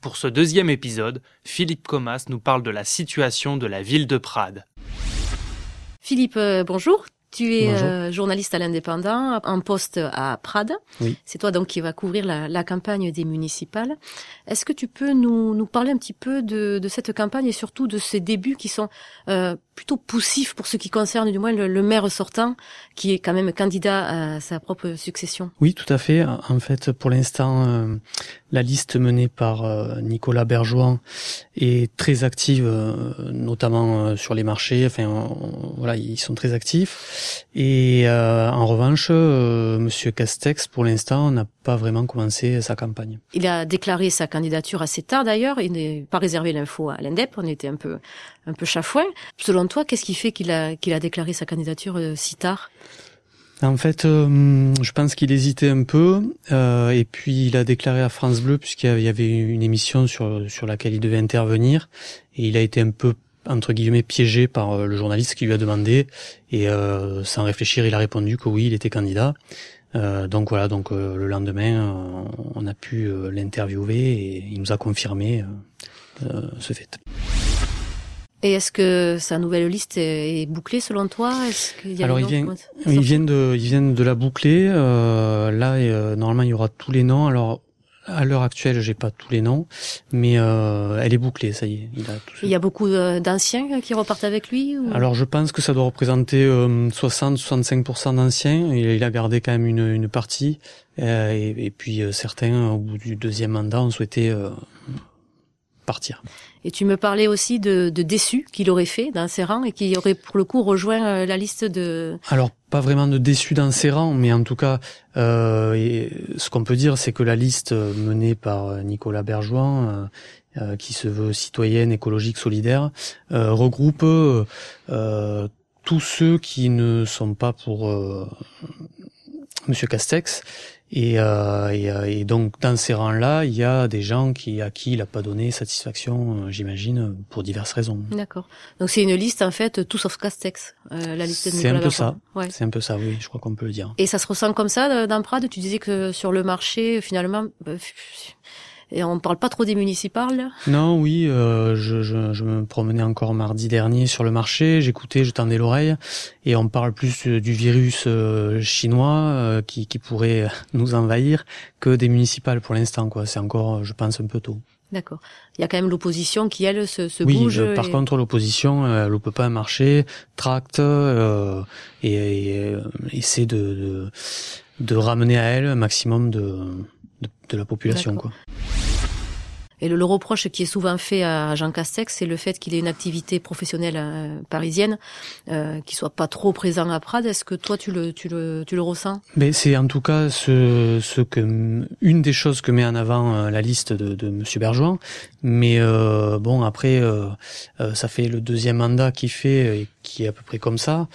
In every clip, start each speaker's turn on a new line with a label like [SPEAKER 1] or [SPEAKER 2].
[SPEAKER 1] Pour ce deuxième épisode, Philippe Comas nous parle de la situation de la ville de Prades.
[SPEAKER 2] Philippe, euh, bonjour. Tu es euh, journaliste à l'Indépendant, en poste à Prades. C'est toi donc qui va couvrir la, campagne des municipales. Est-ce que tu peux nous, parler un petit peu de, cette campagne et surtout de ses débuts qui sont euh, plutôt poussifs pour ce qui concerne du moins le, maire sortant, qui est quand même candidat à sa propre succession?
[SPEAKER 3] Oui, tout à fait. En fait, pour l'instant, euh, la liste menée par Nicolas Bergeois est très active, notamment sur les marchés. Enfin, voilà, ils sont très actifs. Et euh, en revanche, euh, Monsieur Castex, pour l'instant, n'a pas vraiment commencé sa campagne.
[SPEAKER 2] Il a déclaré sa candidature assez tard d'ailleurs. Il n'est pas réservé l'info à l'Indep. On était un peu un peu chafouin. Selon toi, qu'est-ce qui fait qu'il a qu'il a déclaré sa candidature euh, si tard?
[SPEAKER 3] En fait, je pense qu'il hésitait un peu, et puis il a déclaré à France Bleu puisqu'il y avait une émission sur sur laquelle il devait intervenir, et il a été un peu entre guillemets piégé par euh, le journaliste qui lui a demandé et euh, sans réfléchir il a répondu que oui il était candidat euh, donc voilà donc le lendemain on a pu l'interviewer et il nous a confirmé ce fait.
[SPEAKER 2] Et est-ce que sa nouvelle liste est bouclée selon toi?
[SPEAKER 3] Alors il vient, ils viennent de, ils viennent de la boucler. là, normalement, il y aura tous les noms. Alors à l'heure actuelle, j'ai pas tous les noms, mais euh, elle est bouclée, ça y est.
[SPEAKER 2] Il, a il y a beaucoup euh, d'anciens qui repartent avec lui
[SPEAKER 3] Alors je pense que ça doit représenter 60-65% euh, d'anciens. Il, il, a gardé quand même une, une partie, et, et, puis certains, au bout du deuxième mandat, ont souhaité partir.
[SPEAKER 2] Et tu me parlais aussi de, de déçus qu'il aurait fait dans ses rangs et qui aurait pour le coup rejoint euh, la liste de.
[SPEAKER 3] Alors pas vraiment de déçus dans ses rangs, mais en tout cas, euh, ce qu'on peut dire, c'est que la liste menée par euh, Nicolas Bergeois, euh, qui se veut citoyenne, écologique, solidaire, regroupe tous ceux qui ne sont pas pour Monsieur Castex et, euh, et, euh, et, donc dans ces rangs-là, il y a des gens qui à qui il n'a pas donné satisfaction, euh, j'imagine, pour diverses raisons.
[SPEAKER 2] D'accord. Donc c'est une liste en fait tout sauf Castex, euh, la liste de
[SPEAKER 3] C'est un peu ça. Ouais. C'est un peu ça, oui. Je crois qu'on peut le dire.
[SPEAKER 2] Et ça se ressent comme ça dans Prades? Tu disais que sur le marché, finalement, et on parle pas trop des municipales.
[SPEAKER 3] Non, oui, euh, je, je, je, me promenais encore mardi dernier sur le marché, j'écoutais, je tendais l'oreille, et on parle plus du virus euh, chinois euh, qui, qui pourrait nous envahir que des municipales pour l'instant. quoi. C'est encore, je pense, un peu tôt.
[SPEAKER 2] D'accord. Il y a quand même l'opposition qui elle se, se
[SPEAKER 3] oui,
[SPEAKER 2] bouge.
[SPEAKER 3] Oui, par contre l'opposition, elle ne peut pas marcher, tracte et, et, essaie de, de, de ramener à elle un maximum de de, la population. Quoi.
[SPEAKER 2] Et le, reproche qui est souvent fait à Jean Castex, c'est le fait qu'il ait une activité professionnelle euh, parisienne, euh, qui soit pas trop présent à Prades. Est-ce que toi tu le tu le tu le ressens?
[SPEAKER 3] Mais c'est en tout cas ce ce que une des choses que met en avant euh, la liste de, de Monsieur Bergeron. Mais euh, bon après ça fait le deuxième mandat qu'il fait et qui est à peu près comme ça.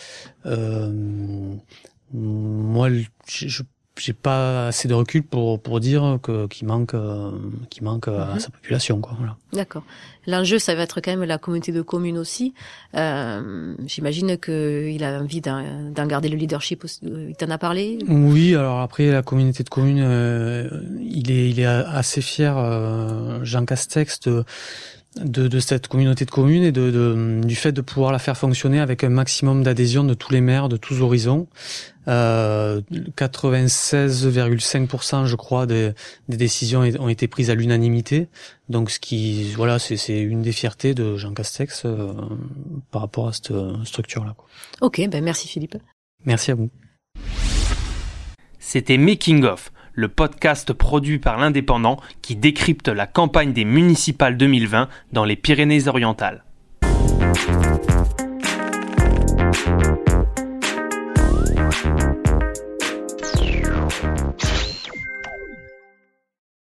[SPEAKER 3] moi je j'ai pas assez de recul pour pour dire que qu'il manque euh, qu'il manque à mhm. sa population quoi voilà.
[SPEAKER 2] D'accord. L'enjeu ça va être quand même la communauté de communes aussi. Euh, J'imagine que il a envie d'en garder le leadership. Euh, il t'en a parlé?
[SPEAKER 3] Oui. Alors après la communauté de communes, euh, il est il est assez fier euh, Jean Castex de de, de, cette communauté de communes et de, de, du fait de pouvoir la faire fonctionner avec un maximum d'adhésion de tous les maires de tous horizons. Euh, 96,5% je crois des, des, décisions ont été prises à l'unanimité. Donc ce qui voilà c'est une des fiertés de Jean Castex euh, par rapport à cette structure là.
[SPEAKER 2] Ok ben merci Philippe.
[SPEAKER 3] Merci à vous.
[SPEAKER 1] C'était Making of le podcast produit par l'Indépendant qui décrypte la campagne des municipales 2020 dans les Pyrénées-Orientales.